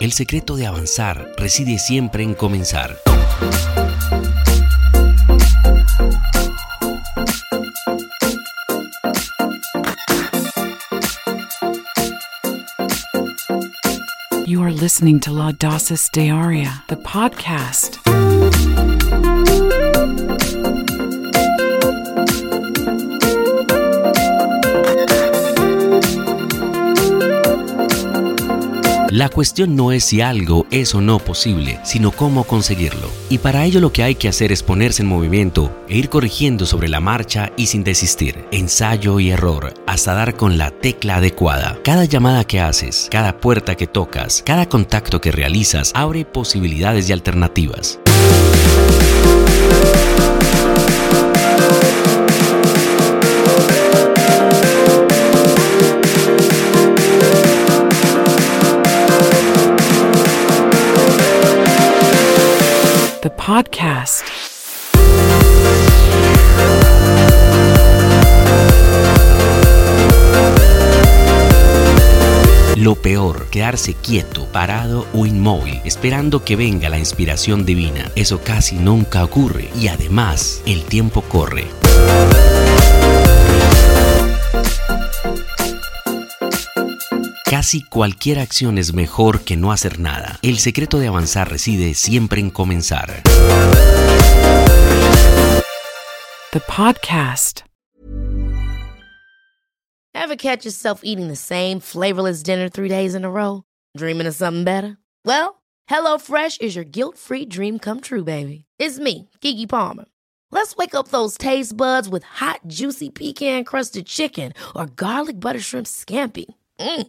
El secreto de avanzar reside siempre en comenzar. You are listening to La Dosis de Aria, the podcast. La cuestión no es si algo es o no posible, sino cómo conseguirlo. Y para ello lo que hay que hacer es ponerse en movimiento e ir corrigiendo sobre la marcha y sin desistir. Ensayo y error hasta dar con la tecla adecuada. Cada llamada que haces, cada puerta que tocas, cada contacto que realizas abre posibilidades y alternativas. Podcast. Lo peor, quedarse quieto, parado o inmóvil, esperando que venga la inspiración divina. Eso casi nunca ocurre y además el tiempo corre. Casi cualquier acción es mejor que no hacer nada. El secreto de avanzar reside siempre en comenzar. The podcast. Ever catch yourself eating the same flavorless dinner three days in a row? Dreaming of something better? Well, HelloFresh is your guilt-free dream come true, baby. It's me, Keke Palmer. Let's wake up those taste buds with hot, juicy pecan-crusted chicken or garlic butter shrimp scampi. Mm.